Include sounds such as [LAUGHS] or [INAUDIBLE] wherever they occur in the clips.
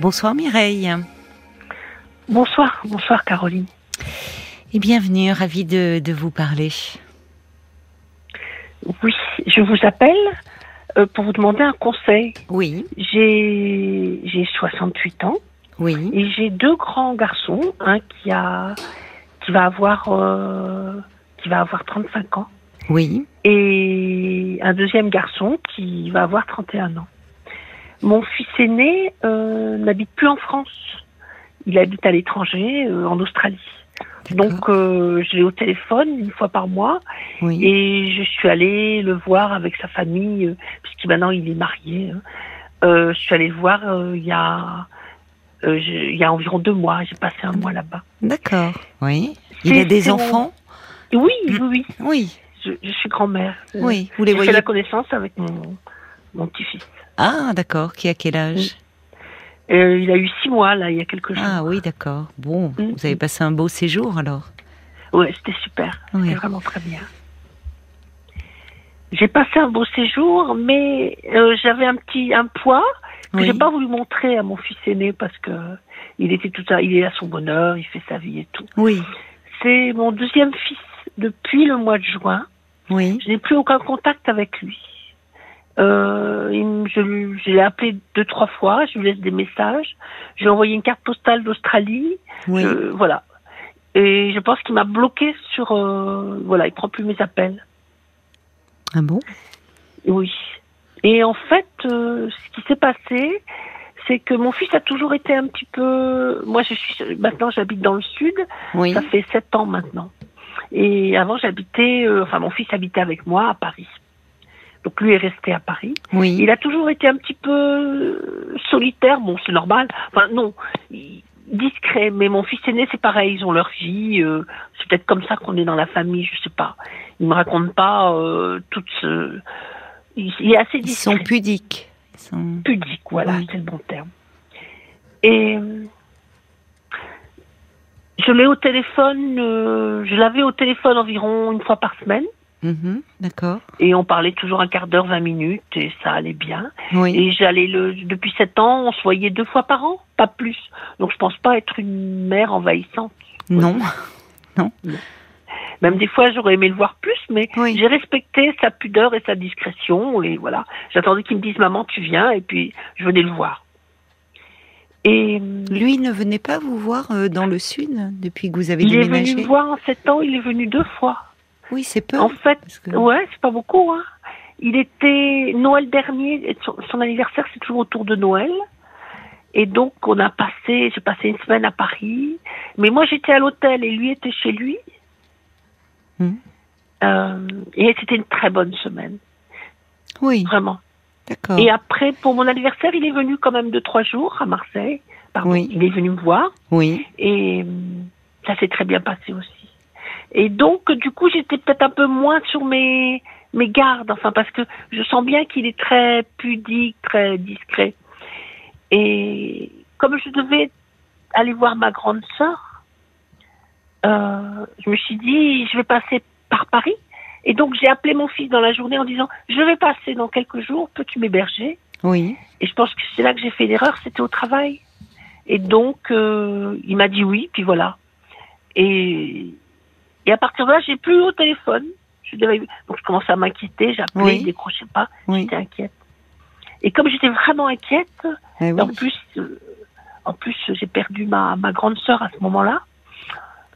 Bonsoir Mireille. Bonsoir, bonsoir Caroline. Et bienvenue, ravie de, de vous parler. Oui, je vous appelle euh, pour vous demander un conseil. Oui, J'ai j'ai 68 ans oui, et j'ai deux grands garçons, un qui a qui va avoir euh, qui va avoir 35 ans oui, et un deuxième garçon qui va avoir 31 ans. Mon fils aîné euh, n'habite plus en France. Il habite à l'étranger, euh, en Australie. Donc euh, je l'ai au téléphone une fois par mois oui, Et je suis allée le voir avec sa famille, euh, puisque maintenant il est marié. hein. Euh, je suis allée le voir euh, il y a euh, il y a environ deux mois. J'ai passé un mois là-bas. d'accord. Oui. Il a des mon- enfants Et Oui, oui, oui. Oui, Je, je suis grand-mère. Oui. Vous les J'ai fait voyez la connaissance avec mon, mon petit-fils. Ah, d'accord. Qui a quel âge? Euh, il a eu six mois là, il y a quelques jours. Ah oui, d'accord. Bon, Mm. vous avez passé un beau séjour alors. Ouais, c'était super. C'était vraiment très bien. J'ai passé un beau séjour, mais euh, j'avais un petit un poids que Oui. j'ai pas voulu montrer à mon fils aîné parce que il était tout à, il est à son bonheur, il fait sa vie et tout. Oui, C'est mon deuxième fils depuis le mois de juin. oui, Je n'ai plus aucun contact avec lui. Euh, je, l'ai appelé deux trois fois, je lui laisse des messages. Je lui ai envoyé une carte postale d'Australie. oui. Je- voilà. Et je pense qu'il m'a bloqué sur euh, voilà, il prend plus mes appels. Ah bon? Oui. Et en fait, euh, ce qui s'est passé, c'est que mon fils a toujours été un petit peu. Moi, je suis maintenant, j'habite dans le sud. Oui, Ça fait sept ans maintenant. Et avant, j'habitais. euh, enfin, mon fils habitait avec moi à Paris. Donc lui est resté à Paris. oui. Il a toujours été un petit peu euh, solitaire. Bon, c'est normal. Enfin, non. il- Discret, mais mon fils aîné, c'est pareil, ils ont leur vie. euh, c'est peut-être comme ça qu'on est dans la famille, je sais pas. Il me raconte pas euh, toute ce. Il, il est assez Ils discret sont pudiques. Ils sont... pudique, voilà, Oui. c'est le bon terme. Et euh, je l'ai au téléphone, euh, je l'avais au téléphone environ une fois par semaine, Mhm, D'accord. et on parlait toujours un quart d'heure, 20 minutes, et ça allait bien. Oui, Et j'allais le, depuis sept ans, on se voyait deux fois par an, pas plus. Donc je pense pas être une mère envahissante. [LAUGHS] non. Même des fois, j'aurais aimé le voir plus, mais Oui. j'ai respecté sa pudeur et sa discrétion. Et voilà, j'attendais qu'il me dise maman, tu viens, et puis je venais le voir. Et euh, Lui ne venait pas vous voir euh, dans le sud depuis que vous avez il est déménagé? venu me voir en sept ans. Il est venu deux fois. Oui, c'est peu. En fait, que- ouais, c'est pas beaucoup. Hein. Il était Noël dernier. Son, son anniversaire, c'est toujours autour de Noël. Et donc, on a passé, j'ai passé une semaine à Paris. Mais moi, j'étais à l'hôtel et lui était chez lui. Mhm. Euh, et c'était une très bonne semaine, Oui, vraiment. d'accord. Et après, pour mon anniversaire, il est venu quand même deux, trois jours à Marseille. Pardon, Oui. il est venu me voir. Oui, Et hum, ça s'est très bien passé aussi. Et donc, du coup, j'étais peut-être un peu moins sur mes, mes gardes, enfin, parce que je sens bien qu'il est très pudique, très discret. Et comme je devais aller voir ma grande sœur, euh, je me suis dit, je vais passer par Paris. Et donc, j'ai appelé mon fils dans la journée en disant, je vais passer dans quelques jours, peux-tu m'héberger? Oui, et je pense que c'est là que j'ai fait l'erreur, c'était au travail. Et donc, euh, il m'a dit oui, puis voilà. Et, et à partir de là, j'ai plus au téléphone. Je devais- donc je commençais à m'inquiéter, j'appelais, Oui. il décrochait pas, oui. j'étais inquiète. Et comme j'étais vraiment inquiète, Eh oui. en plus, euh, en plus j'ai perdu ma, ma grande sœur à ce moment-là.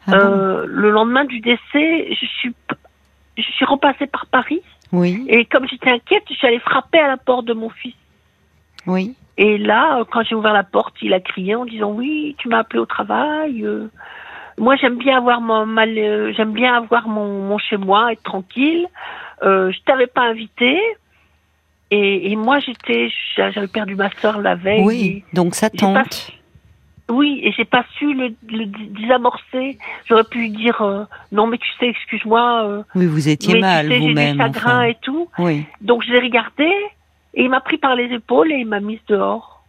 Ah Euh, le lendemain du décès, je suis, je suis repassée par Paris. Oui, Et comme j'étais inquiète, je suis allée frapper à la porte de mon fils. oui, Et là, euh, quand j'ai ouvert la porte, il a crié en disant oui, tu m'as appelé au travail. euh, moi, j'aime bien avoir mon mal, euh, j'aime bien avoir mon, mon chez moi, être tranquille. Euh, je t'avais pas invité. Et, et moi, j'étais, j'a- j'avais perdu ma sœur la veille. oui. Donc ça tente. Oui, et j'ai pas su le, le désamorcer. J'aurais pu lui dire euh, non, mais tu sais, excuse-moi. euh, Oui, vous étiez mais mal tu sais, j'ai du vous-même. chagrin enfin. et tout. Oui, Donc je l'ai regardé et il m'a pris par les épaules et il m'a mise dehors.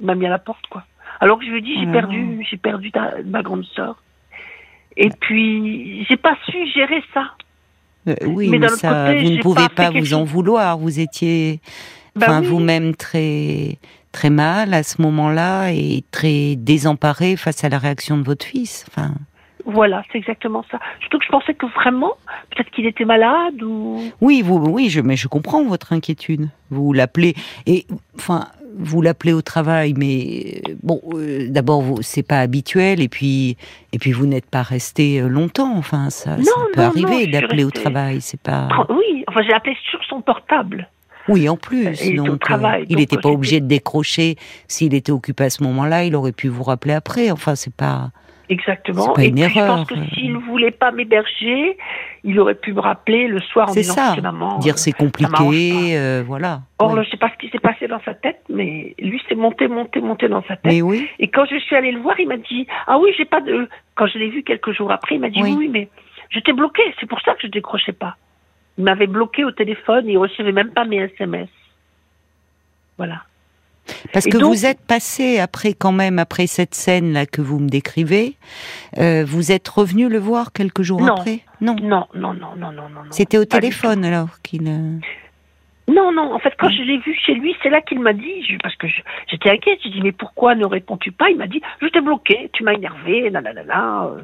Il m'a mis à la porte, quoi. Alors que je lui dit, j'ai Oh. perdu, j'ai perdu ta- ma grande sœur. Et puis, j'ai pas su gérer ça. Euh, oui, Mais mais, ça, côté, vous ne pouvez pas vous en vouloir. Vous étiez, Bah oui. vous-même très, très mal à ce moment-là et très désemparée face à la réaction de votre fils. Enfin. Voilà, c'est exactement ça. Surtout que je pensais que vraiment, peut-être qu'il était malade ou. Oui, vous, oui, je, mais je comprends votre inquiétude. Vous l'appelez et, enfin, vous l'appelez au travail, mais bon, euh, d'abord, c'est pas habituel, et puis, et puis vous n'êtes pas resté euh, longtemps. Enfin, ça, ça peut arriver d'appeler au travail, c'est pas. Oui, enfin, j'ai appelé sur son portable. Oui, en plus. Il donc, travail, il n'était pas obligé de décrocher. S'il était occupé à ce moment-là, il aurait pu vous rappeler après. Enfin, c'est pas. Exactement. Pas une et erreur. je pense que s'il ne voulait pas m'héberger, il aurait pu me rappeler le soir en disant ça. maman. Dire c'est compliqué, euh, voilà. Or, je ne sais pas ce qui s'est passé dans sa tête, mais lui, c'est monté, monté, monté dans sa tête. Mais oui. Et quand je suis allée le voir, il m'a dit Ah oui, j'ai pas de. Quand je l'ai vu quelques jours après, il m'a dit Oui, oui mais j'étais bloqué, c'est pour ça que je décrochais pas. Il m'avait bloqué au téléphone, il recevait même pas mes SMS. Voilà. Parce que vous êtes passé après quand même après cette scène là que vous me décrivez, euh, vous êtes revenu le voir quelques jours après? Non. Non, non, non, non, non, non. C'était au téléphone alors qu'il. Euh, non, non. En fait, quand je l'ai vu chez lui, c'est là qu'il m'a dit, parce que j'étais inquiète. J'ai dit mais pourquoi ne réponds-tu pas? Il m'a dit je t'ai bloqué, tu m'as énervé, nanana. Euh,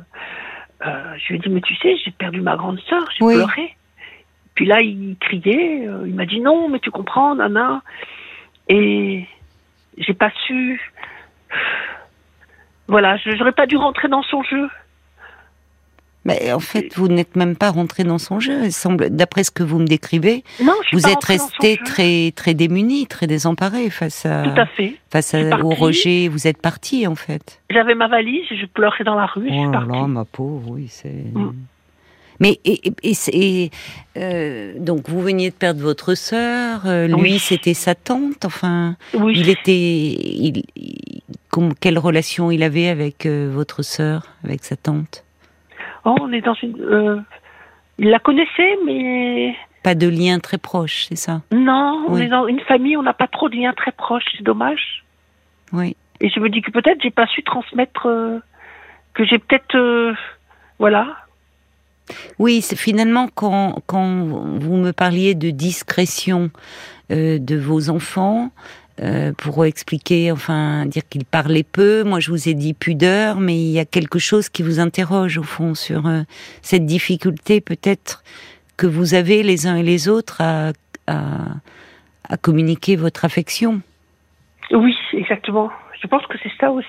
euh, je lui ai dit mais tu sais, j'ai perdu ma grande sœur, j'ai pleuré. Puis là, il criait, il m'a dit non, mais tu comprends, nana. Et j'ai pas su. Voilà, je n'aurais pas dû rentrer dans son jeu. Mais en fait, vous n'êtes même pas rentré dans son jeu. semble, d'après ce que vous me décrivez, non, je vous êtes resté très très démuni, très désemparé face à, Tout à fait. face au rejet. Vous êtes parti en fait. J'avais ma valise, je pleurais dans la rue. Oh là là, ma pauvre, oui, c'est. Mm. Mais et, et, euh, donc vous veniez de perdre votre sœur, euh, lui c'était sa tante, enfin oui. il était, il, quelle relation il avait avec euh, votre sœur, avec sa tante? Oh, on est dans une, il la connaissait mais pas de lien très proche, c'est ça? Non, on est dans une famille, on n'a pas trop de lien très proche, c'est dommage. Oui. Et je me dis que peut-être j'ai pas su transmettre, que j'ai peut-être, voilà oui, finalement quand, quand vous me parliez de discrétion euh, de vos enfants, euh, pour expliquer, enfin, dire qu'ils parlaient peu. Moi, je vous ai dit pudeur, mais il y a quelque chose qui vous interroge au fond sur euh, cette difficulté peut-être que vous avez les uns et les autres à, à, communiquer votre affection. Oui, exactement. Je pense que c'est ça aussi.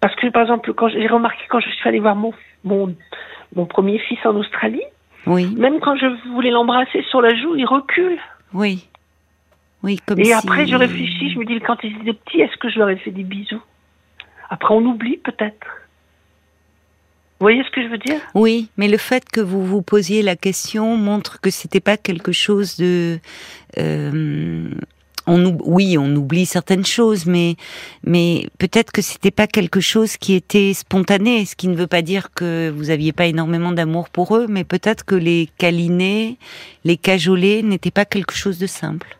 Parce que, par exemple, quand j'ai remarqué quand je suis allée voir mon, mon mon premier fils en Australie. Oui. Même quand je voulais l'embrasser sur la joue, il recule. Oui. Oui, comme Et après, je réfléchis, je me dis, quand ils étaient petits, est-ce que je leur ai fait des bisous? Après, on oublie peut-être. Vous voyez ce que je veux dire? Oui, mais le fait que vous vous posiez la question montre que c'était pas quelque chose de euh, oui, on oublie certaines choses, mais, mais peut-être que c'était pas quelque chose qui était spontané, ce qui ne veut pas dire que vous aviez pas énormément d'amour pour eux, mais peut-être que les câliner, les cajoler n'était pas quelque chose de simple.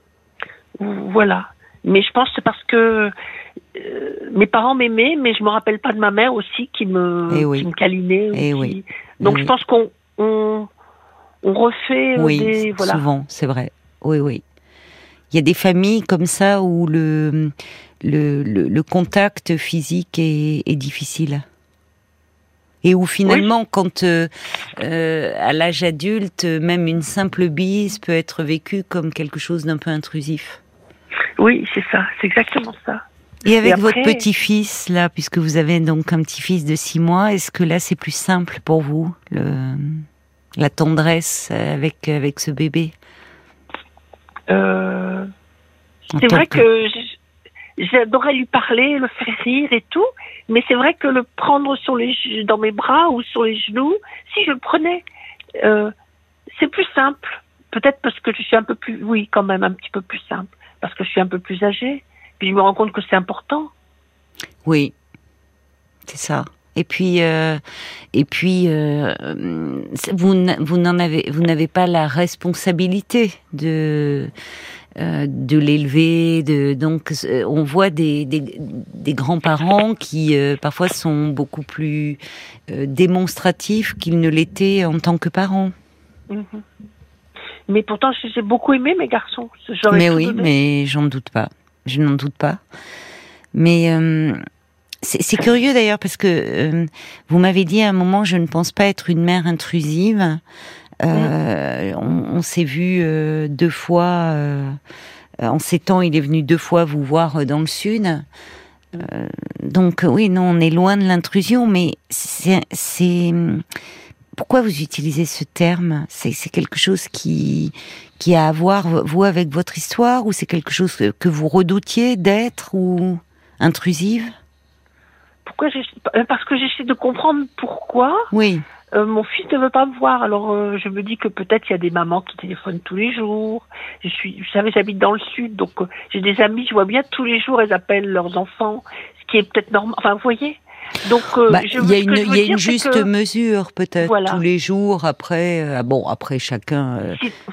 Voilà. Mais je pense que c'est parce que euh, mes parents m'aimaient, mais je me rappelle pas de ma mère aussi qui me, eh qui me câlinait. Eh oui. Donc eh je pense qu'on on, refait oui, des, voilà. souvent, c'est vrai. Oui, oui. Il y a des familles comme ça où le, le, le, contact physique est, est, difficile. Et où finalement, quand euh, euh, à l'âge adulte, même une simple bise peut être vécue comme quelque chose d'un peu intrusif. Oui, c'est ça, c'est exactement ça. Et avec votre petit-fils, là, puisque vous avez donc un petit-fils de six mois, est-ce que là c'est plus simple pour vous, le, la tendresse avec, avec ce bébé? Euh, c'est vrai que, j'adorais lui parler, le faire rire et tout, mais c'est vrai que le prendre sur les, dans mes bras ou sur les genoux, si je le prenais, euh, c'est plus simple. Peut-être parce que je suis un peu plus, oui, quand même un petit peu plus simple, parce que je suis un peu plus âgée. Puis je me rends compte que c'est important. Oui, c'est ça. Et puis, euh, et puis, euh, vous, vous n'en avez, vous n'avez pas la responsabilité de euh, de l'élever. De donc, on voit des, des, des grands-parents qui parfois sont beaucoup plus démonstratifs qu'ils ne l'étaient en tant que parents. Mhm. Mais pourtant, j'ai beaucoup aimé mes garçons. Mais oui, mais j'en doute pas. je n'en doute pas. Mais euh, c'est curieux d'ailleurs parce que euh, vous m'avez dit à un moment, je ne pense pas être une mère intrusive. Euh, on, on s'est vu deux fois. en sept ans, il est venu deux fois vous voir dans le sud. donc oui, non, on est loin de l'intrusion, mais c'est pourquoi vous utilisez ce terme? C'est quelque chose qui, qui a à voir, vous, avec votre histoire Ou c'est quelque chose que vous redoutiez d'être ou intrusive? Pourquoi euh, Parce que j'essaie de comprendre pourquoi. Oui. Euh, mon fils ne veut pas me voir, alors euh, je me dis que peut-être il y a des mamans qui téléphonent tous les jours. Je suis, vous savez, j'habite dans le sud, donc j'ai des amis, je vois bien tous les jours, elles appellent leurs enfants, ce qui est peut-être normal. Enfin, vous voyez, donc, bah, il y a une, y a une juste mesure peut-être tous les jours. Après, euh, bon, après chacun,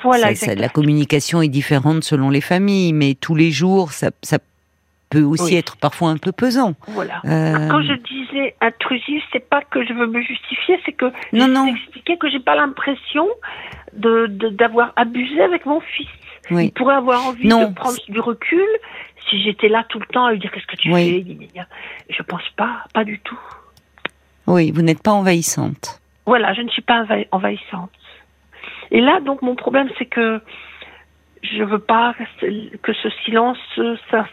voilà, la communication est différente selon les familles, mais tous les jours, ça, ça peut aussi être parfois un peu pesant. Voilà. Quand je disais intrusif, c'est pas que je veux me justifier, c'est que non, non. expliquer que j'ai pas l'impression de d'avoir abusé avec mon fils. Oui. Il pourrait avoir envie de prendre du recul si j'étais là tout le temps à lui dire qu'est-ce que tu fais, je pense pas, pas du tout. Oui, vous n'êtes pas envahissante. Voilà, je ne suis pas envahissante. Et là, donc, mon problème, c'est que je veux pas que ce silence s'installe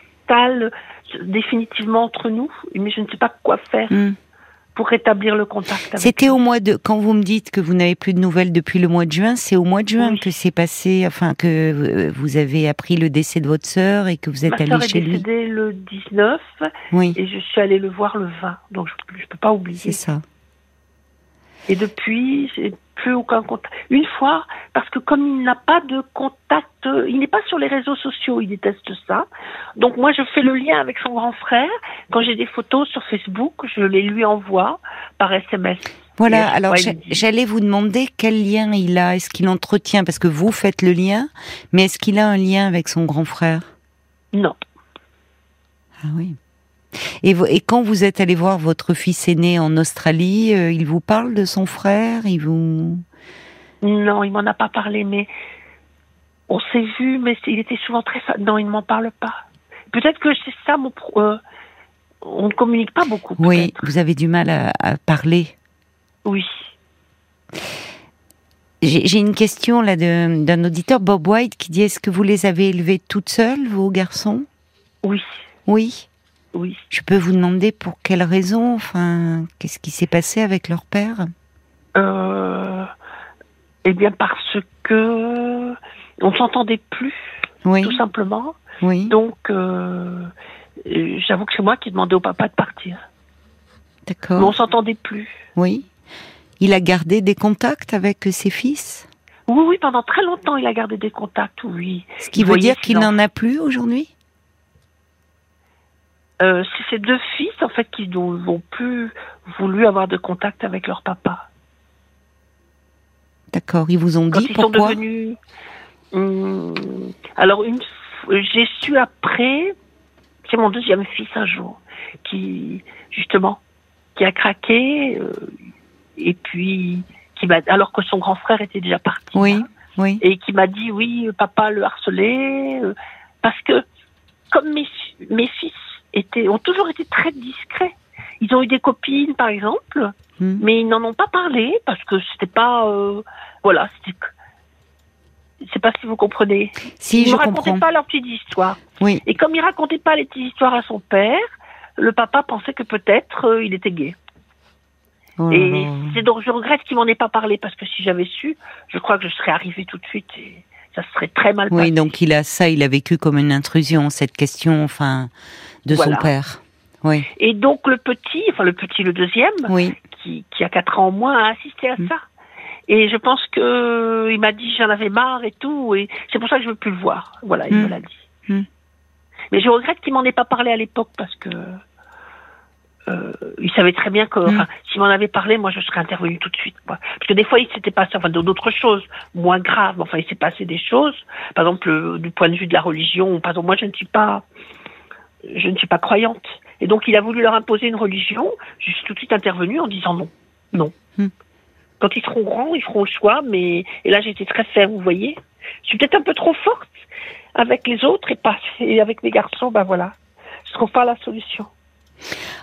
définitivement entre nous, mais je ne sais pas quoi faire. Hmm pour rétablir le contact. C'était au mois de quand vous me dites que vous n'avez plus de nouvelles depuis le mois de juin, c'est au mois de juin que c'est passé, enfin que euh, vous avez appris le décès de votre sœur et que vous êtes allé chez lui. est décédée le 19 oui. et je suis allée le voir le 20, donc je, ne peux pas oublier. C'est ça. Et depuis, j'ai plus aucun contact. Une fois, parce que comme il n'a pas de contact, il n'est pas sur les réseaux sociaux, il déteste ça. Donc moi, je fais le lien avec son grand frère. Quand j'ai des photos sur Facebook, je les lui envoie par SMS. Voilà, alors j'allais vous demander quel lien il a, est-ce qu'il entretient, parce que vous faites le lien, mais est-ce qu'il a un lien avec son grand frère? Non. Ah oui. Et, quand vous êtes allé voir votre fils aîné en Australie, euh, il vous parle de son frère Il vous Non, il m'en a pas parlé, mais on s'est vu, mais il était souvent très. Non, il ne m'en parle pas. Peut-être que c'est ça mon. Euh, on ne communique pas beaucoup. Oui, vous avez du mal à, parler. Oui. J'ai une question là d'un auditeur, Bob White, qui dit Est-ce que vous les avez élevés toutes seules, vos garçons? Oui. Oui? Oui. Je peux vous demander pour quelle raison Enfin, qu'est-ce qui s'est passé avec leur père? Euh, Eh bien, parce que on s'entendait plus, oui. tout simplement. Oui. Donc, euh, j'avoue que c'est moi qui ai demandé au papa de partir. D'accord. Mais on s'entendait plus. Oui. Il a gardé des contacts avec ses fils? Oui, oui, pendant très longtemps, il a gardé des contacts, oui. Ce qui veut dire qu'il n'en a plus aujourd'hui? Euh, c'est ces deux fils en fait qui n'ont plus voulu avoir de contact avec leur papa. D'accord, ils vous ont dit ils pourquoi sont devenus. Hum, alors une, j'ai su après, c'est mon deuxième fils un jour qui justement qui a craqué euh, et puis qui m'a alors que son grand frère était déjà parti. Oui, hein, oui. Et qui m'a dit oui, papa le harcelait euh, parce que comme mes, mes fils ont toujours été très discrets. Ils ont eu des copines, par exemple, hmm. mais ils n'en ont pas parlé parce que c'était pas, euh, voilà, c'était, je sais pas si vous comprenez. Si, ils ne racontaient pas leurs petites histoires. Oui. Et comme il racontait pas les petites histoires à son père, le papa pensait que peut-être euh, il était gay. Oh et c'est donc je regrette qu'il m'en ait pas parlé parce que si j'avais su, je crois que je serais arrivée tout de suite et ça serait très mal passé. Oui, donc il a ça, il a vécu comme une intrusion cette question, enfin de son père. Oui. Et donc le petit, enfin le petit, le deuxième, oui. qui, qui a quatre ans au moins, a assisté à mm. ça. Et je pense que il m'a dit j'en avais marre et tout, et c'est pour ça que je veux plus le voir. Voilà, il mm. me l'a dit. Mm. Mais je regrette qu'il m'en ait pas parlé à l'époque parce que euh, il savait très bien que s'il m'en avait parlé, moi je serais intervenue tout de suite. Quoi. Parce que des fois il s'était passé enfin d'autres choses moins graves. Enfin il s'est passé des choses, par exemple euh, du point de vue de la religion. Par exemple moi je ne suis pas je ne suis pas croyante. Et donc il a voulu leur imposer une religion. Je suis tout de suite intervenue en disant non, non. Hmm. Quand ils seront grands, ils feront le choix. Mais et là j'étais très ferme, vous voyez. Je suis peut-être un peu trop forte. avec les autres et pas et avec les garçons, ben voilà, je trouve pas la solution.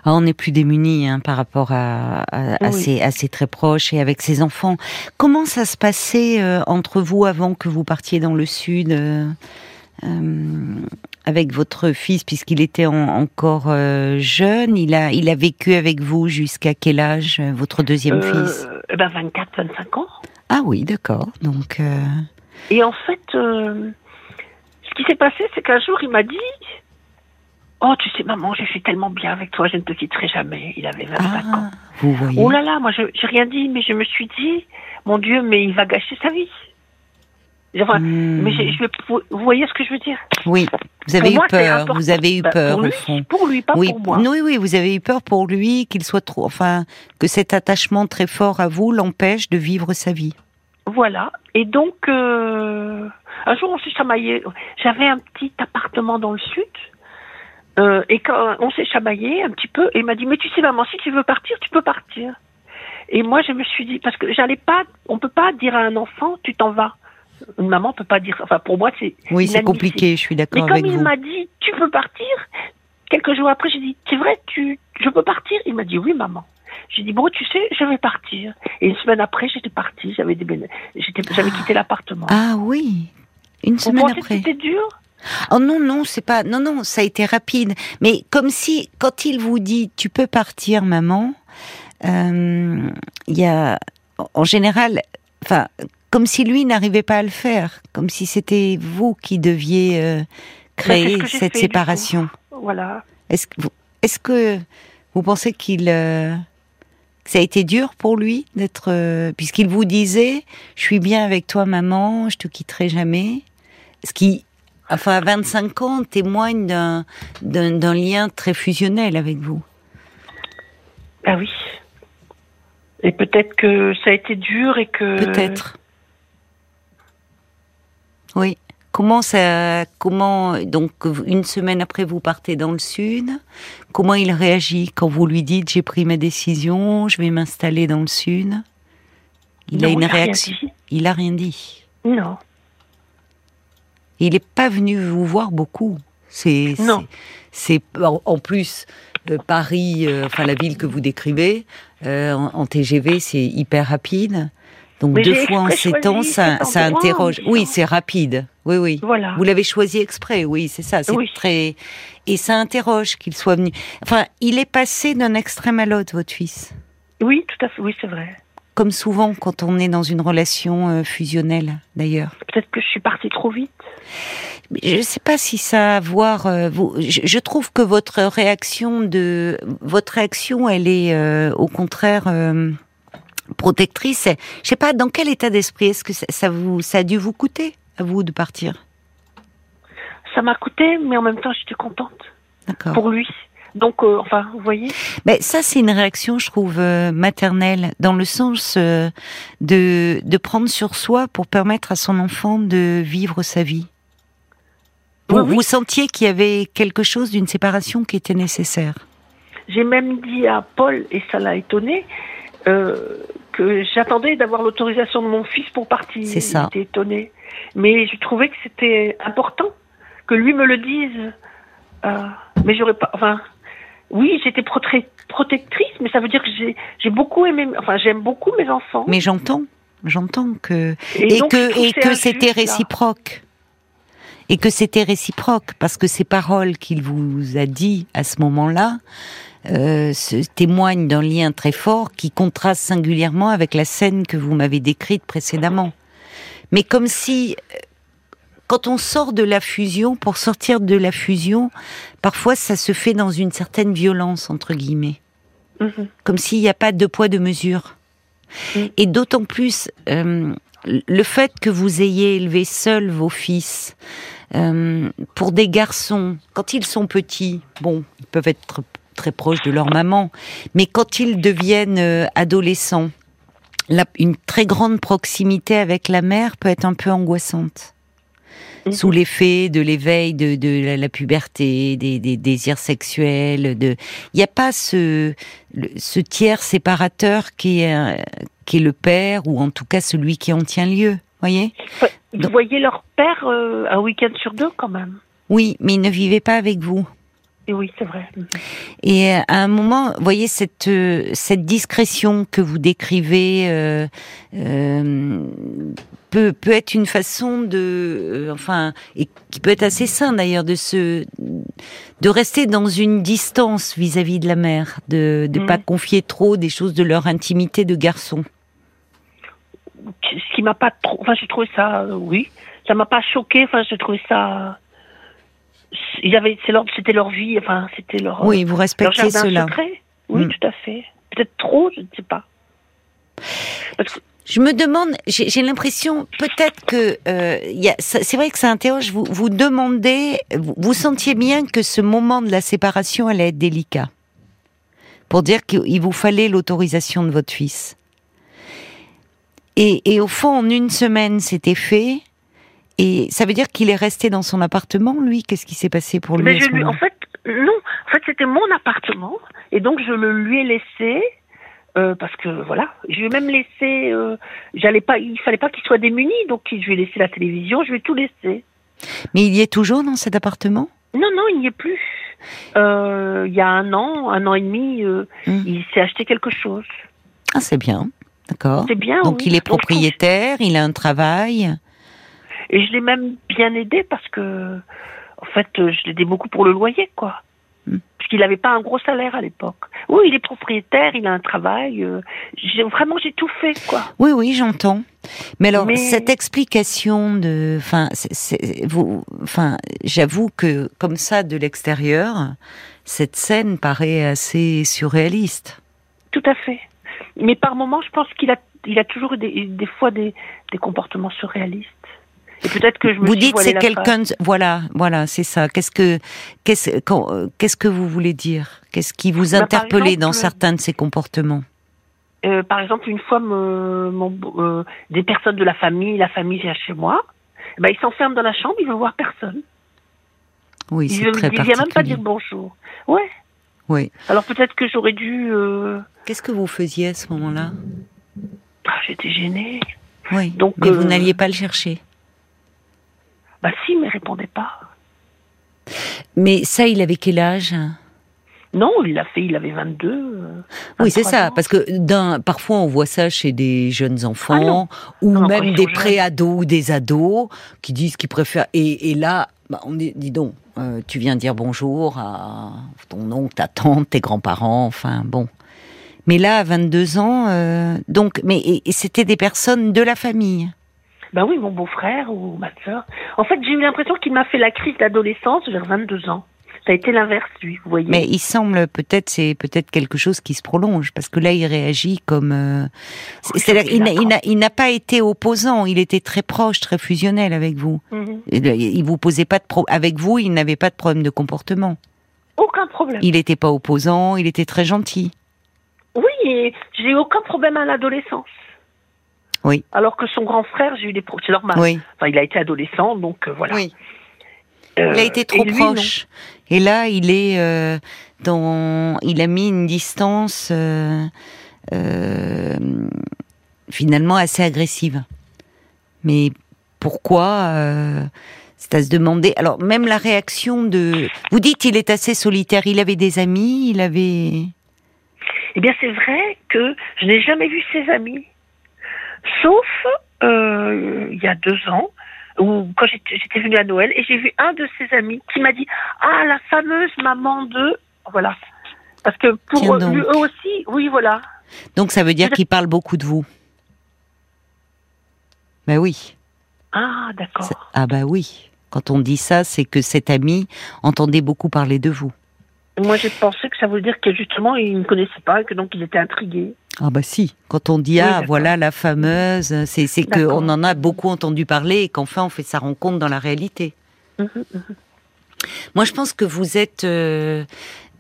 Ah, on n'est plus démunis hein, par rapport à, à, ses, très proches et avec ses enfants. Comment ça se passait euh, entre vous avant que vous partiez dans le sud euh, euh, avec votre fils, puisqu'il était encore jeune? Il a, il a vécu avec vous jusqu'à quel âge, votre deuxième fils? eh ben 24, 25 ans. Ah oui, d'accord. Donc. Et en fait, ce qui s'est passé, c'est qu'un jour, il m'a dit Oh, tu sais, maman, je suis tellement bien avec toi, je ne te quitterai jamais. Il avait 25 ah, ans. Vous voyez. Oh là là, moi, je n'ai rien dit, mais je me suis dit, mon Dieu, mais il va gâcher sa vie. Enfin, hmm. mais je, vous voyez ce que je veux dire? Oui, vous avez eu peur. Vous avez eu bah, peur pour lui, au fond. Pour lui, pas oui, pour moi. Oui, oui, vous avez eu peur pour lui qu'il soit trop, enfin, que cet attachement très fort à vous l'empêche de vivre sa vie. Voilà. Et donc, euh, un jour, on s'est chamaillé. J'avais un petit appartement dans le sud. Euh, et quand on s'est chamaillé un petit peu, et il m'a dit mais tu sais maman si tu veux partir tu peux partir. Et moi je me suis dit parce que j'allais pas, on peut pas dire à un enfant tu t'en vas. Une maman peut pas dire, enfin pour moi c'est. Oui c'est compliqué, je suis d'accord avec vous. Mais comme il m'a dit tu peux partir, quelques jours après j'ai dit c'est vrai tu, je peux partir? Il m'a dit oui maman. J'ai dit bon tu sais je vais partir. Et une semaine après j'étais partie, j'avais des, j'avais quitté l'appartement. Ah oui, une semaine après. C'était dur? Oh non, non, c'est pas. Non, non, ça a été rapide. Mais comme si, quand il vous dit tu peux partir, maman, euh, il y a. En général, enfin, comme si lui n'arrivait pas à le faire, comme si c'était vous qui deviez euh, créer cette séparation. Voilà. Est-ce que, vous, est-ce que vous pensez qu'il. Euh, ça a été dur pour lui d'être. puisqu'il vous disait Je suis bien avec toi, maman, je te quitterai jamais. Ce qui enfin à 25 ans, témoigne d'un, lien très fusionnel avec vous. Ah oui. Et peut-être que ça a été dur et que. Peut-être. Oui. Comment ça, comment donc une semaine après vous partez dans le sud, comment il réagit quand vous lui dites j'ai pris ma décision, je vais m'installer dans le sud? Il a une réaction. Il a rien dit. Non il n'est pas venu vous voir beaucoup. C'est c'est en plus euh, Paris, euh, enfin la ville que vous décrivez euh, en, TGV, c'est hyper rapide. Donc deux fois en sept ans, ça, ça interroge. Oui, c'est rapide. Oui, oui. Voilà. Vous l'avez choisi exprès. Oui, c'est ça. C'est très et ça interroge qu'il soit venu. Enfin, il est passé d'un extrême à l'autre, votre fils. Oui, tout à fait. Oui, c'est vrai comme souvent quand on est dans une relation fusionnelle, d'ailleurs. Peut-être que je suis partie trop vite. Je ne sais pas si ça a à voir. Euh, vous, je, trouve que votre réaction de votre réaction, elle est euh, au contraire protectrice. Je sais pas dans quel état d'esprit est-ce que ça, vous ça a dû vous coûter à vous de partir? Ça m'a coûté, mais en même temps, j'étais contente. Pour lui. Donc, euh, enfin, vous voyez? Mais ça, c'est une réaction, je trouve, euh, maternelle, dans le sens euh, de, de prendre sur soi pour permettre à son enfant de vivre sa vie. Vous, vous sentiez qu'il y avait quelque chose d'une séparation qui était nécessaire? J'ai même dit à Paul, et ça l'a étonné, que j'attendais d'avoir l'autorisation de mon fils pour partir. C'est ça. J'étais étonné. Mais je trouvais que c'était important que lui me le dise. mais j'aurais pas. Enfin, oui, j'étais protectrice, mais ça veut dire que j'ai beaucoup aimé, enfin j'aime beaucoup mes enfants. Mais j'entends, j'entends que et, que et que c'était réciproque. Et que c'était réciproque parce que ces paroles qu'il vous a dit à ce moment-là euh, témoignent d'un lien très fort qui contraste singulièrement avec la scène que vous m'avez décrite précédemment. Mais comme si quand on sort de la fusion, pour sortir de la fusion, parfois ça se fait dans une certaine violence, entre guillemets. Mhm. Comme s'il n'y a pas de poids, de mesure. Mhm. Et d'autant plus, euh, le fait que vous ayez élevé seul vos fils, euh, pour des garçons, quand ils sont petits, bon, ils peuvent être très proches de leur maman, mais quand ils deviennent euh, adolescents, une très grande proximité avec la mère peut être un peu angoissante. Mhm. sous l'effet de l'éveil de, la, puberté, des, désirs sexuels. De, il n'y a pas ce, ce tiers séparateur qui est, qui est le père ou en tout cas celui qui en tient lieu. Voyez Ils Donc- voyaient leur père euh, un week-end sur deux quand même. Oui, mais il ne vivait pas avec vous. Et oui, c'est vrai. Et euh, à un moment, vous voyez cette euh, cette discrétion que vous décrivez euh, euh, peut peut être une façon de, enfin, et qui peut être assez sain d'ailleurs de se de rester dans une distance vis-à-vis de la mère, de Mhm. pas confier trop des choses de leur intimité de garçon. Ce qui m'a pas trop. Enfin, j'ai trouvé ça. euh, oui, ça m'a pas choqué. Enfin, j'ai trouvé ça. Il y avait, c'est leur, c'était leur vie. Enfin, c'était leur. Oui, vous respectez cela. secret. Oui, Mm. tout à fait. Peut-être trop, je ne sais pas. Parce que Je me demande, j'ai l'impression peut-être que euh, c'est vrai que ça interroge. Vous vous demandez, vous, vous sentiez bien que ce moment de la séparation allait être délicat, pour dire qu'il vous fallait l'autorisation de votre fils. Et, et au fond, en une semaine, c'était fait. Et ça veut dire qu'il est resté dans son appartement, lui? Qu'est-ce qui s'est passé pour lui Mais je lui, en fait, non. En fait, c'était mon appartement, et donc je le lui ai laissé euh, parce que voilà, je lui ai même laissé. Euh, J'allais pas, il fallait pas qu'il soit démuni, donc je lui ai laissé la télévision, je lui ai tout laissé. Mais il y est toujours dans cet appartement? Non, non, il n'y est plus. Euh, il y a un an, un an et demi, euh, Hmm. il s'est acheté quelque chose. Ah, c'est bien, d'accord. C'est bien. Donc oui. il est propriétaire, il a un travail. Et je l'ai même bien aidé parce que, en fait, euh, je l'ai aidé beaucoup pour le loyer, quoi. Hmm. Parce qu'il n'avait pas un gros salaire à l'époque. Oui, il est propriétaire, il a un travail. euh, vraiment j'ai tout fait, quoi. Oui, oui, j'entends. Mais alors, Mais- cette explication de, vous, enfin, j'avoue que comme ça de l'extérieur, cette scène paraît assez surréaliste. Tout à fait. Mais par moments, je pense qu'il a, il a toujours des, des fois des, des comportements surréalistes. Et peut-être que je me Vous dites c'est quelqu'un, voilà, voilà, c'est ça. Qu'est-ce que, qu'est-ce, qu'est-ce que vous voulez dire? Qu'est-ce qui vous Bah, interpellait dans exemple, certains de ces comportements? Euh, par exemple, une fois, me- mon- euh, des personnes de la famille, la famille vient chez moi. Ben, il s'enferme dans la chambre, il veut voir personne. Oui, c'est très il vient même pas dire bonjour. Ouais. Oui. Alors peut-être que j'aurais dû. euh, Qu'est-ce que vous faisiez à ce moment-là? ah, J'étais gênée. Oui. Donc, mais vous euh, n'alliez pas le chercher? Bah si, mais il répondait pas. Mais ça, il avait quel âge? Non, il l'a fait, il avait 22. euh, Oui, c'est 23 ça, ans. parce que d'un, parfois on voit ça chez des jeunes enfants Ah non. ou Non, même des pré-ados ou des ados qui disent qu'ils préfèrent. Et, et là, bah, on dit, dis donc, euh, tu viens dire bonjour à ton oncle, ta tante, tes grands-parents, enfin bon. Mais là, à 22 ans, euh, donc, mais et, c'était des personnes de la famille. Bah oui, mon beau-frère ou ma sœur. En fait, j'ai eu l'impression qu'il m'a fait la crise d'adolescence vers 22 ans. Ça a été l'inverse, lui, vous voyez. Mais il semble peut-être c'est peut-être quelque chose qui se prolonge parce que là il réagit comme euh, c'est- c'est-à-dire il n'a- pas été opposant, il était très proche, très fusionnel avec vous. Mhm. Il il vous posait pas de pro avec vous, il n'avait pas de problème de comportement. Aucun problème. Il n'était pas opposant, il était très gentil. Oui, et j'ai eu aucun problème à l'adolescence. Oui. Alors que son grand frère, j'ai eu des problèmes. C'est normal. Oui. Enfin, il a été adolescent, donc euh, voilà. Oui. Euh, Il a été et trop lui, proche. Et là, il est euh, dans, il a mis une distance euh, euh, finalement assez agressive. Mais pourquoi C'est à se demander. Alors même la réaction de, vous dites, il est assez solitaire. Il avait des amis, il avait. Eh bien, c'est vrai que je n'ai jamais vu ses amis, sauf il y a deux ans, où quand j'étais venue à Noël, et j'ai vu un de ses amis qui m'a dit Ah, la fameuse maman de. Voilà. Parce que pour eux, aussi, oui, voilà. Donc ça veut dire Je- qu'il parle beaucoup de vous. Ben oui. Ah, d'accord. Ah bah oui. Quand on dit ça, c'est que cet ami entendait beaucoup parler de vous. Moi, j'ai pensé que ça voulait dire que justement, il ne connaissait pas et que donc il était intrigué. Ah bah si. Quand on dit Oui, ah voilà la fameuse, c'est c'est que on en a beaucoup entendu parler et qu'enfin on fait sa rencontre dans la réalité. Mhm, mhm. Moi je pense que vous êtes euh,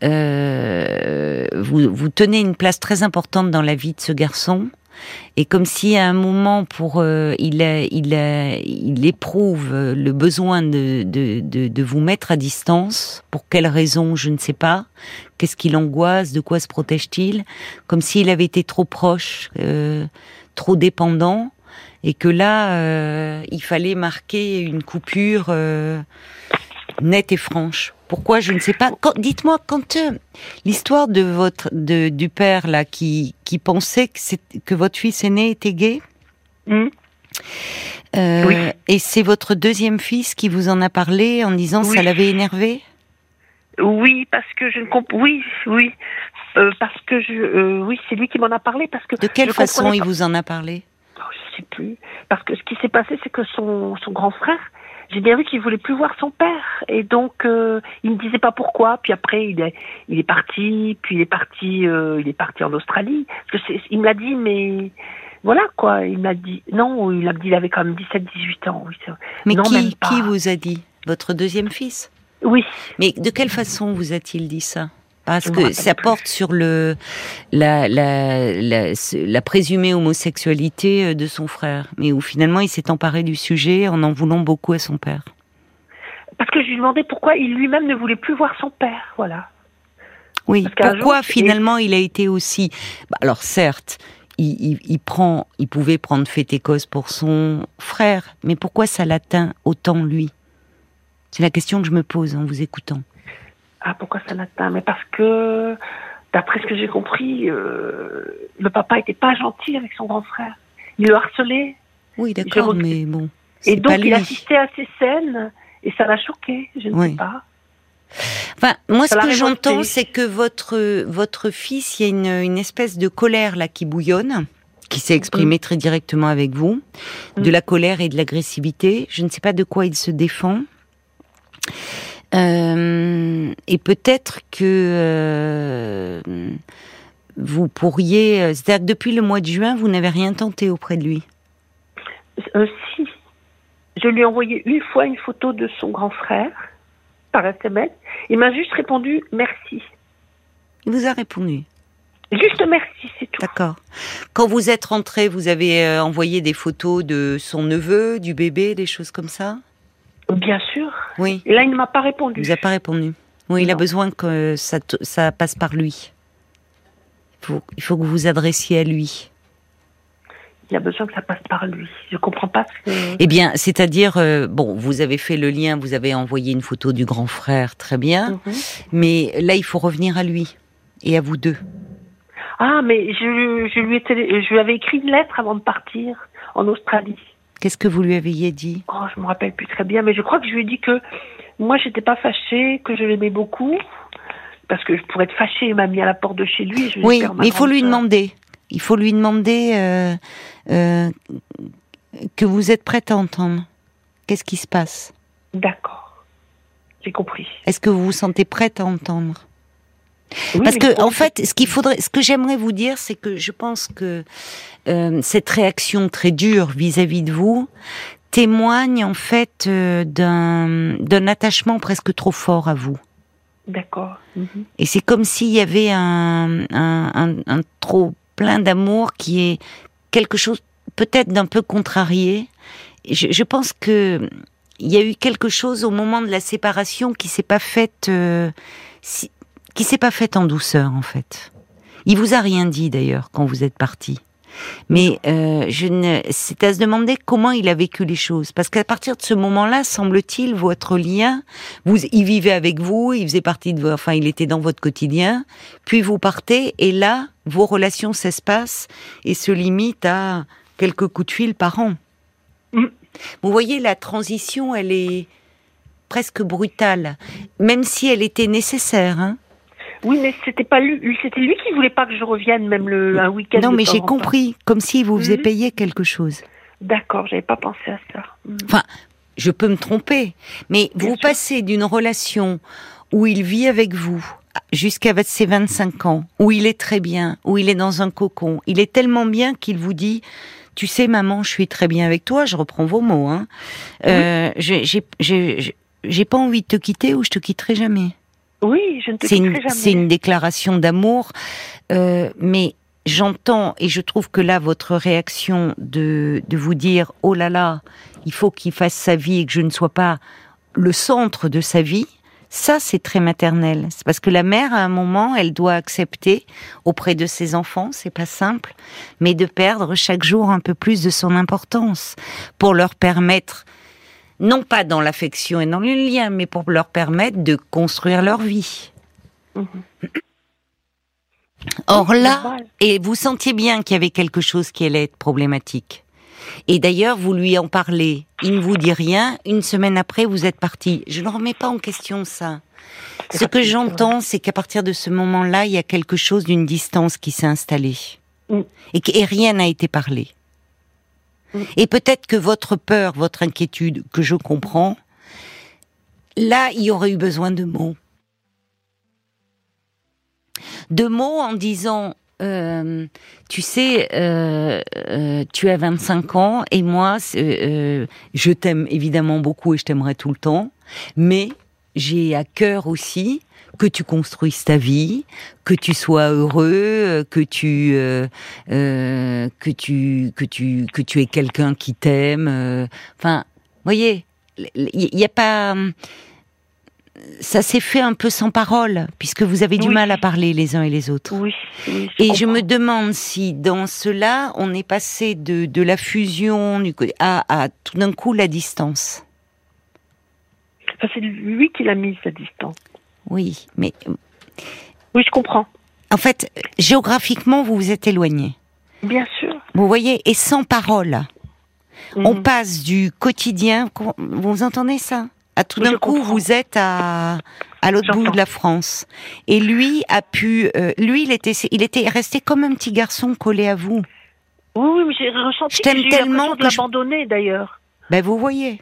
euh, vous vous tenez une place très importante dans la vie de ce garçon et comme si à un moment pour euh, il il il éprouve euh, le besoin de, de, de, de vous mettre à distance. Pour quelle raison je ne sais pas. Qu'est-ce qui l'angoisse? De quoi se protège-t-il? Comme s'il avait été trop proche euh, trop dépendant. Et que là, euh, il fallait marquer une coupure euh, nette et franche. Pourquoi je ne sais pas. Dites-moi quand euh, l'histoire de votre de, du père là qui qui pensait que que votre fils aîné était gay? Hmm. euh, Oui. Et c'est votre deuxième fils qui vous en a parlé en disant ça Oui. l'avait énervé? Oui, parce que je ne comprends. Oui, oui, Euh, parce que je. oui, c'est lui qui m'en a parlé parce que. De quelle façon il vous en a parlé? Oh, je sais plus. Parce que ce qui s'est passé, c'est que son son grand frère, j'ai bien vu qu'il voulait plus voir son père, et donc euh, il me disait pas pourquoi. Puis après, il est il est parti, puis il est parti, euh, il est parti en Australie. Parce que c'est, il me l'a dit, mais. Voilà quoi, il m'a dit. Non, il a dit il avait quand même 17-18 ans. Oui, c'est- Mais Non, qui qui vous a dit? Votre deuxième fils? Oui. Mais de quelle façon vous a-t-il dit ça? Parce que ça porte sur le la, la, la, présumée homosexualité euh, de son frère, mais où finalement il s'est emparé du sujet en en voulant beaucoup à son père. Parce que je lui demandais pourquoi il lui-même ne voulait plus voir son père. Voilà. Oui. Pourquoi jour, finalement il a été aussi Bah, Alors certes, il, il, il prend, il pouvait prendre fait et cause pour son frère, mais pourquoi ça l'atteint autant lui? C'est la question que je me pose en vous écoutant. Ah, pourquoi ça l'atteint Mais parce que, d'après ce que j'ai compris, euh, le papa était pas gentil avec son grand frère. Il le harcelait. Oui, d'accord, mais bon. Et donc, il assistait à ces scènes et ça l'a choqué. Je ne Oui. sais pas. Enfin, moi, ce Ça que j'entends, c'est que votre votre fils, il y a une, une espèce de colère là qui bouillonne, qui s'est exprimée très directement avec vous, de Mm. la colère et de l'agressivité. Je ne sais pas de quoi il se défend. Euh, et peut-être que euh, vous pourriez, euh, c'est-à-dire que depuis le mois de juin, vous n'avez rien tenté auprès de lui? Euh, si. Je lui ai envoyé une fois une photo de son grand frère par SMS. Il m'a juste répondu merci. Il vous a répondu? Juste merci, c'est tout. D'accord. Quand vous êtes rentré, vous avez envoyé des photos de son neveu, du bébé, des choses comme ça? Bien sûr. Oui. Et là, il ne m'a pas répondu. Il vous a pas répondu. Oui, il a besoin que ça, ça passe par lui. Il faut, il faut que vous vous adressiez à lui. Il a besoin que ça passe par lui. Je comprends pas que... Eh bien, c'est-à-dire, euh, bon, vous avez fait le lien, vous avez envoyé une photo du grand frère, très bien, Mhm. mais là, il faut revenir à lui et à vous deux. Ah, mais je, je, lui ai télé- je lui avais écrit une lettre avant de partir en Australie. Qu'est-ce que vous lui aviez dit? Oh, je me rappelle plus très bien, mais je crois que je lui ai dit que moi, j'étais pas fâchée, que je l'aimais beaucoup, parce que je pourrais être fâchée, il m'a mis à la porte de chez lui. je Oui, mais il faut lui demander. Il faut lui demander euh, euh, que vous êtes prête à entendre. Qu'est-ce qui se passe? D'accord. J'ai compris. Est-ce que vous vous sentez prête à entendre? Oui, Parce que en fait, ce qu'il faudrait, ce que j'aimerais vous dire, c'est que je pense que euh, cette réaction très dure vis-à-vis de vous témoigne en fait euh, d'un attachement presque trop fort à vous. D'accord. Mhm. Et c'est comme s'il y avait un, un, un, un trop plein d'amour qui est quelque chose peut-être d'un peu contrarié. Je, je pense que il y a eu quelque chose au moment de la séparation qui s'est pas faite, euh, si- qui s'est pas faite en douceur en fait. Il vous a rien dit d'ailleurs quand vous êtes parti. Mais euh, je ne, c'est à se demander comment il a vécu les choses, parce qu'à partir de ce moment-là, semble-t-il, votre lien, vous, il vivait avec vous, il faisait partie de, vos- enfin, il était dans votre quotidien, puis vous partez, et là, vos relations s'espacent et se limitent à quelques coups de fil par an. Mm. Vous voyez, la transition, elle est presque brutale, même si elle était nécessaire. Hein Oui, mais c'était pas lui, c'était lui qui voulait pas que je revienne même le un week-end. non, mais j'ai compris, comme s'il vous faisait Mhm. payer quelque chose. D'accord, j'avais pas pensé à ça. Mhm. je peux me tromper, mais Bien vous sûr. passez d'une relation où il vit avec vous jusqu'à ses 25 ans, où il est très bien, où il est dans un cocon, il est tellement bien qu'il vous dit, tu sais maman, je suis très bien avec toi, je reprends vos mots, hein. Euh, j'ai j'ai pas envie de te quitter ou je te quitterai jamais. Oui, je ne te C'est une, jamais. c'est une déclaration d'amour, euh, mais j'entends et je trouve que là votre réaction de, de vous dire oh là là, il faut qu'il fasse sa vie et que je ne sois pas le centre de sa vie, Ça, c'est très maternel. C'est parce que la mère, à un moment, elle doit accepter auprès de ses enfants, c'est pas simple, mais de perdre chaque jour un peu plus de son importance pour leur permettre, non pas dans l'affection et dans le lien, mais pour leur permettre de construire leur vie. Mhm. Or là, et vous sentiez bien qu'il y avait quelque chose qui allait être problématique. Et d'ailleurs, vous lui en parlez. Il ne vous dit rien. Une semaine après, vous êtes parti. Je ne remets pas en question ça. Ce que j'entends, c'est qu'à partir de ce moment-là, il y a quelque chose d'une distance qui s'est installée. Mm. Et, que, rien n'a été parlé. Mm. Et peut-être que votre peur, votre inquiétude, que je comprends, là, il y aurait eu besoin de mots. De mots en disant euh, tu sais, euh, euh, tu as 25 ans et moi, je t'aime évidemment beaucoup et je t'aimerai tout le temps, mais j'ai à cœur aussi que tu construises ta vie, que tu sois heureux, que tu que tu que tu que tu aies quelqu'un qui t'aime. Enfin, voyez, il n'y a pas ça s'est fait un peu sans parole, puisque vous avez du mal à parler les uns et les autres. Oui. et je me demande si dans cela, on est passé de, de la fusion à, à tout d'un coup la distance. c'est lui qui l'a mise, la distance. Oui, mais. Oui, je comprends. En fait, géographiquement, vous vous êtes éloigné. Bien sûr. Vous voyez, et sans parole. On mhm. passe du quotidien. Vous entendez ça? À tout d'un coup, vous êtes à, à l'autre bout de la France. Et lui a pu, euh, lui, il était, il était resté comme un petit garçon collé à vous. Oui, oui, mais j'ai ressenti je que tellement de l'abandonner d'ailleurs. Ben vous voyez.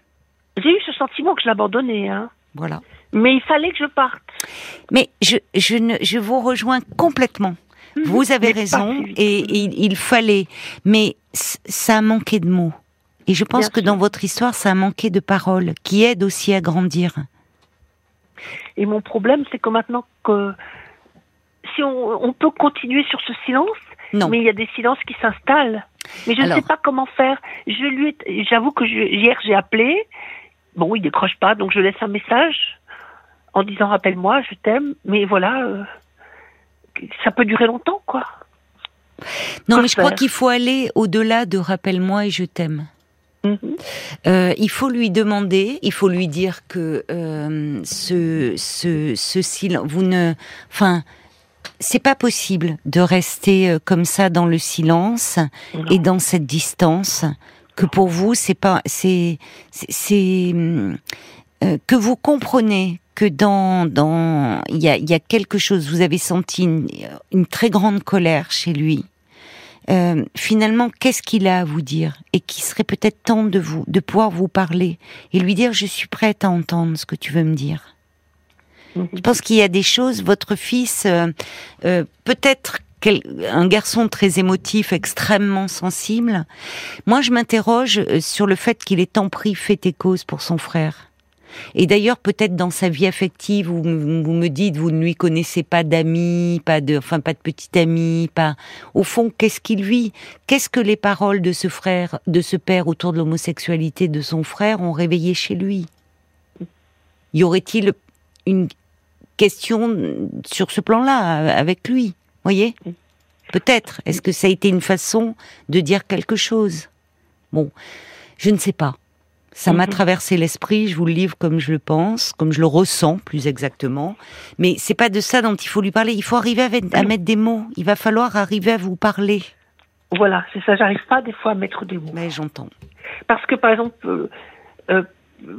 J'ai eu ce sentiment que je l'abandonnais, hein. Voilà. Mais il fallait que je parte. Mais je, je, ne, je vous rejoins complètement. Mhm. Vous avez raison et, et, il fallait. Mais ça a manqué de mots. Et je pense que dans votre histoire, ça a manqué de paroles qui aident aussi à grandir. Et mon problème, c'est que maintenant que si on, peut continuer sur ce silence, mais il y a des silences qui s'installent. Mais je ne sais pas comment faire. Je lui, j'avoue que hier j'ai appelé. Bon, il décroche pas, donc je laisse un message en disant rappelle-moi, je t'aime. Mais voilà, euh, ça peut durer longtemps, quoi. Non, mais je crois qu'il faut aller au-delà de rappelle-moi et je t'aime. Mhm. Euh, il faut lui demander, il faut lui dire que euh, ce, ce, ce silence, vous ne, enfin, c'est pas possible de rester comme ça dans le silence et dans cette distance. Que pour vous, c'est pas, c'est, c'est, euh, que vous comprenez que dans, dans, il y a, y a quelque chose. Vous avez senti une, une très grande colère chez lui euh, finalement, qu'est-ce qu'il a à vous dire et qui serait peut-être temps de vous, de pouvoir vous parler et lui dire je suis prête à entendre ce que tu veux me dire. Mhm. Je pense qu'il y a des choses. Votre fils, euh, euh, peut-être un garçon très émotif, extrêmement sensible. Moi, je m'interroge sur le fait qu'il ait tant pris fait et cause pour son frère. Et d'ailleurs, peut-être dans sa vie affective, vous, me dites, vous ne lui connaissez pas d'amis, pas de, enfin pas de petit ami, pas. Au fond, qu'est-ce qu'il vit? Qu'est-ce que les paroles de ce frère, de ce père autour de l'homosexualité de son frère ont réveillé chez lui? Y aurait-il une question sur ce plan-là avec lui? Voyez? Peut-être. Est-ce que ça a été une façon de dire quelque chose? Bon, je ne sais pas. Ça m'a mhm. traversé l'esprit, je vous le livre comme je le pense, comme je le ressens plus exactement. Mais c'est pas de ça dont il faut lui parler. Il faut arriver à, mettre des mots. Il va falloir arriver à vous parler. Voilà, c'est ça. J'arrive pas des fois à mettre des mots. Mais j'entends. Parce que par exemple, euh, euh,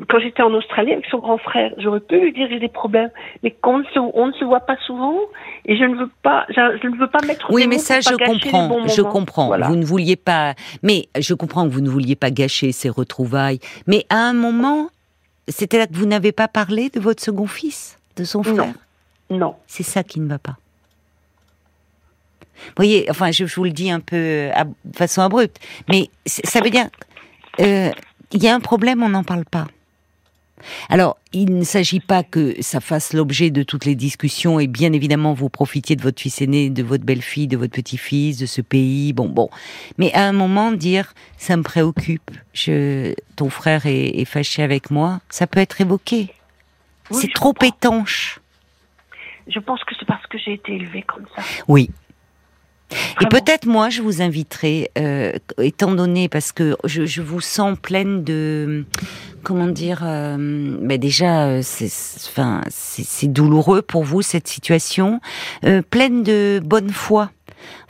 quand j'étais en Australie avec son grand frère, j'aurais pu lui dire j'ai des problèmes, mais on ne, se, on ne se voit pas souvent et je ne veux pas, je, ne veux pas mettre. Oui, mais ça je comprends, je comprends. Vous ne vouliez pas, mais je comprends que vous ne vouliez pas gâcher ces retrouvailles. Mais à un moment, c'était là que vous n'avez pas parlé de votre second fils, de son frère. Non. C'est ça qui ne va pas. Vous voyez, enfin, je, vous le dis un peu de façon abrupte, mais ça veut dire. Euh, il y a un problème, on n'en parle pas. Alors, il ne s'agit pas que ça fasse l'objet de toutes les discussions et bien évidemment vous profitiez de votre fils aîné, de votre belle-fille, de votre petit-fils, de ce pays, bon, bon. Mais à un moment, dire, ça me préoccupe, je, ton frère est, fâché avec moi, ça peut être évoqué. Oui, c'est trop comprends. étanche. Je pense que c'est parce que j'ai été élevée comme ça. Oui. Et Vraiment. peut-être moi, je vous inviterai, euh, étant donné parce que je, je vous sens pleine de, comment dire, euh, ben déjà, euh, c'est, c'est- enfin, c'est c'est douloureux pour vous cette situation, euh, pleine de bonne foi.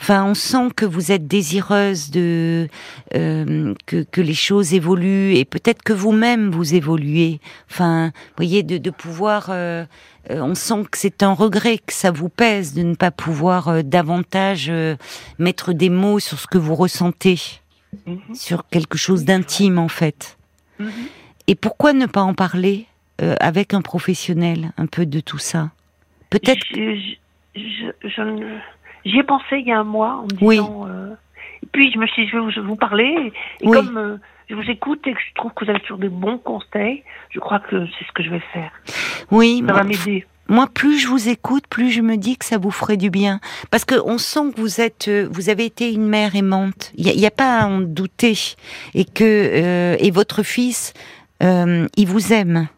Enfin, on sent que vous êtes désireuse de euh, que, que les choses évoluent et peut-être que vous-même vous évoluez. Enfin, voyez, de, de pouvoir. euh, euh, on sent que c'est un regret, que ça vous pèse de ne pas pouvoir euh, davantage mettre des mots sur ce que vous ressentez, Mhm. sur quelque chose d'intime en fait. Mhm. Et pourquoi ne pas en parler avec un professionnel un peu de tout ça? Peut-être. Je- je- je- je ne- J'y ai pensé il y a un mois en me Oui. disant. euh, Et puis je me suis dit, je vais vous, parler. Et Oui. comme euh, je vous écoute et que je trouve que vous avez toujours des bons conseils, je crois que c'est ce que je vais faire. Oui, Ça moi, va m'aider. moi, plus je vous écoute, plus je me dis que ça vous ferait du bien. Parce que on sent que vous êtes, euh, vous avez été une mère aimante. Il n'y a, pas à en douter. Et que euh, et votre fils, euh, il vous aime.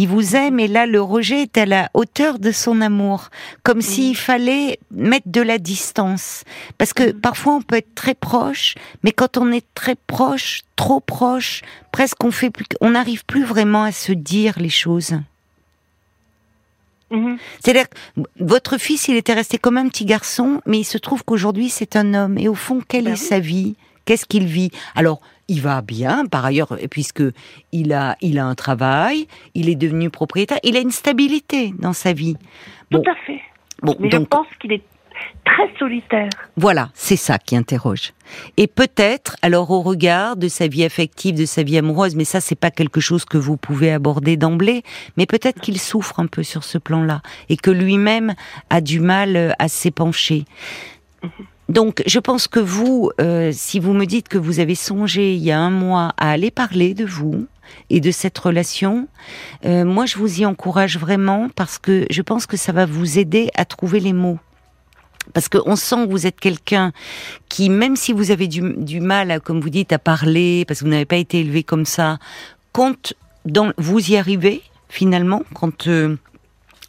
Il vous aime et là le rejet est à la hauteur de son amour, comme s'il fallait mettre de la distance. Parce que Mhm. parfois on peut être très proche, mais quand on est très proche, trop proche, presque on fait plus, on n'arrive plus vraiment à se dire les choses. Mhm. C'est-à-dire que votre fils, il était resté comme un petit garçon, mais il se trouve qu'aujourd'hui, c'est un homme. Et au fond, quelle Ben est oui. sa vie? Qu'est-ce qu'il vit? Alors, il va bien, par ailleurs, puisque il a, il a un travail, il est devenu propriétaire, il a une stabilité dans sa vie. Bon, Tout à fait. bon, Mais je pense qu'il est très solitaire. voilà, c'est ça qui interroge. Et peut-être, alors au regard de sa vie affective, de sa vie amoureuse, mais ça c'est pas quelque chose que vous pouvez aborder d'emblée, mais peut-être qu'il souffre un peu sur ce plan-là et que lui-même a du mal euh, à s'épancher. Donc, je pense que vous, euh, si vous me dites que vous avez songé il y a un mois à aller parler de vous et de cette relation, euh, moi je vous y encourage vraiment parce que je pense que ça va vous aider à trouver les mots. Parce qu'on sent que vous êtes quelqu'un qui, même si vous avez du, mal, à, comme vous dites, à parler, parce que vous n'avez pas été élevé comme ça, quand dans, vous y arrivez, finalement, quand euh,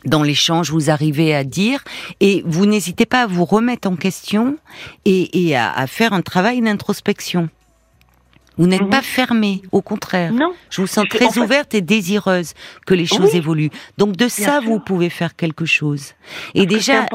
dans l'échange vous arrivez à dire, et vous n'hésitez pas à vous remettre en question et, et à, à faire un travail d'introspection. Vous n'êtes Mhm. pas fermé, au contraire. Non. Je vous sens très en fait- ouverte et désireuse que les choses Oui. évoluent. Donc de ça, sûr. vous pouvez faire quelque chose. Et Parce déjà,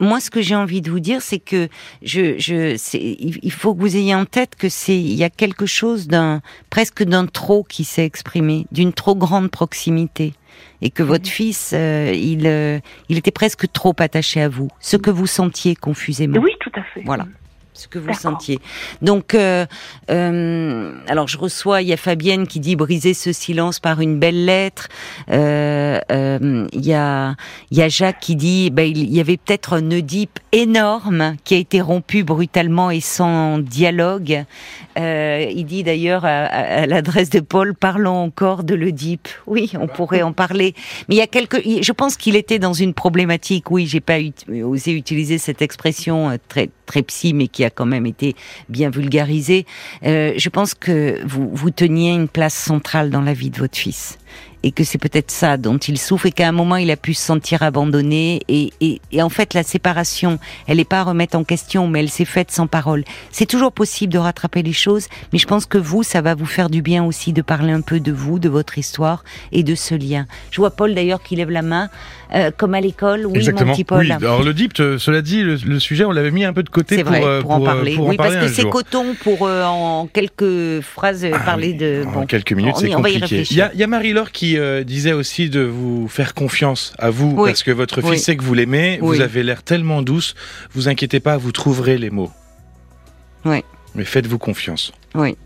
moi, ce que j'ai envie de vous dire, c'est que je, je, il faut que vous ayez en tête que c'est, il y a quelque chose d'un, presque d'un trop qui s'est exprimé, d'une trop grande proximité, et que votre fils, euh, il, euh, il était presque trop attaché à vous, ce que vous sentiez confusément. Oui, tout à fait. Voilà. Ce que vous sentiez. Donc, euh, euh, alors je reçois, il y a Fabienne qui dit briser ce silence par une belle lettre. Euh, euh, Il y a, y a Jacques qui dit, ben, il y avait peut-être un Oedipe énorme qui a été rompu brutalement et sans dialogue. Euh, il dit d'ailleurs à, à- à l'adresse de Paul, parlons encore de l'Oedipe. Oui, on pourrait en parler. Mais il y a quelques, je pense qu'il était dans une problématique. Oui, j'ai pas ut- osé utiliser cette expression euh, très très psy, mais qui a quand même été bien vulgarisée. Euh, je pense que vous vous teniez une place centrale dans la vie de votre fils et que c'est peut-être ça dont il souffre et qu'à un moment il a pu se sentir abandonné et, et, et en fait la séparation elle n'est pas à remettre en question mais elle s'est faite sans parole. C'est toujours possible de rattraper les choses mais je pense que vous ça va vous faire du bien aussi de parler un peu de vous de votre histoire et de ce lien. Je vois Paul d'ailleurs qui lève la main euh, comme à l'école oui Exactement. mon petit Paul Oui, alors le DIPT, euh, cela dit, le, le sujet, on l'avait mis un peu de côté pour, vrai, euh, pour, en parler. pour en oui, parce parler que c'est coton pour euh, en quelques phrases Ah parler de. En Bon, quelques minutes, c'est compliqué. Il y a, il y a Marie-Laure qui euh, disait aussi de vous faire confiance à vous, Oui. parce que votre fils sait que vous l'aimez, vous avez l'air tellement douce, vous inquiétez pas, vous trouverez les mots. Oui. Mais faites-vous confiance. oui.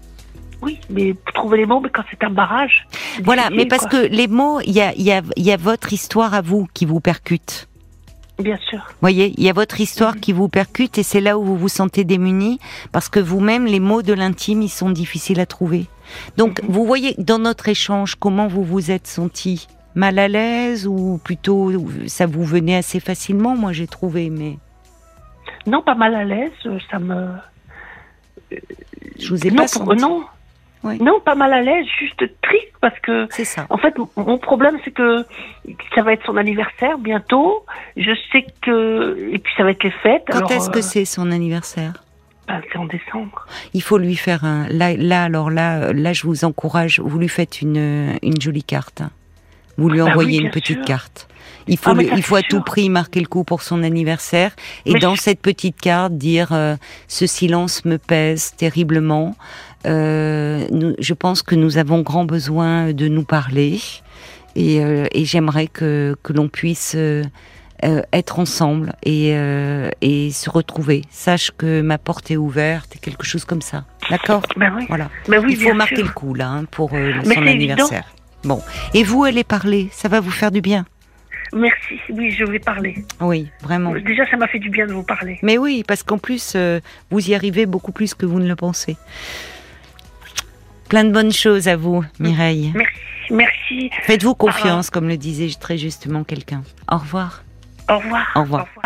Oui, mais trouver les mots, mais quand c'est un barrage. Voilà, mais parce quoi. que les mots, il y a, il y, a, il y a votre histoire à vous qui vous percute. Bien sûr. voyez, il y a votre histoire qui vous percute et c'est là où vous vous sentez démuni parce que vous-même, les mots de l'intime, ils sont difficiles à trouver. Donc, Mhm. vous voyez dans notre échange comment vous vous êtes senti? Mal à l'aise ou plutôt ça vous venait assez facilement, moi j'ai trouvé, mais Non, pas mal à l'aise, ça me. je vous ai non, pas senti. non. Oui. Non, pas mal à l'aise, juste triste parce que C'est ça. En fait, mon problème, c'est que ça va être son anniversaire bientôt. Je sais que. Et puis, ça va être les fêtes. Quand est-ce que euh, c'est son anniversaire? ben, C'est en décembre. Il faut lui faire un. Là, là, alors là, là, je vous encourage. Vous lui faites une une jolie carte. Vous lui Bah oui, envoyez une petite sûr. carte. Il faut, Ah, le- il faut à tout prix marquer le coup pour son anniversaire. Et Mais dans je- cette petite carte, dire euh, ce silence me pèse terriblement. Euh, nous- je pense que nous avons grand besoin de nous parler. Et, euh, et j'aimerais que, que l'on puisse euh, être ensemble et, et se retrouver. Sache que ma porte est ouverte et quelque chose comme ça. D'accord? Ben oui. Voilà. Ben oui, Il faut marquer sûr. le coup là hein, pour son anniversaire. Bon. Et vous, allez parler. Ça va vous faire du bien. Merci. Oui, je vais parler. Oui, vraiment. Déjà, ça m'a fait du bien de vous parler. Mais oui, parce qu'en plus, vous y arrivez beaucoup plus que vous ne le pensez. Plein de bonnes choses à vous, Mireille. Merci. Merci. Faites-vous confiance, comme le disait très justement quelqu'un. Au revoir. Au revoir. Au revoir. Au revoir.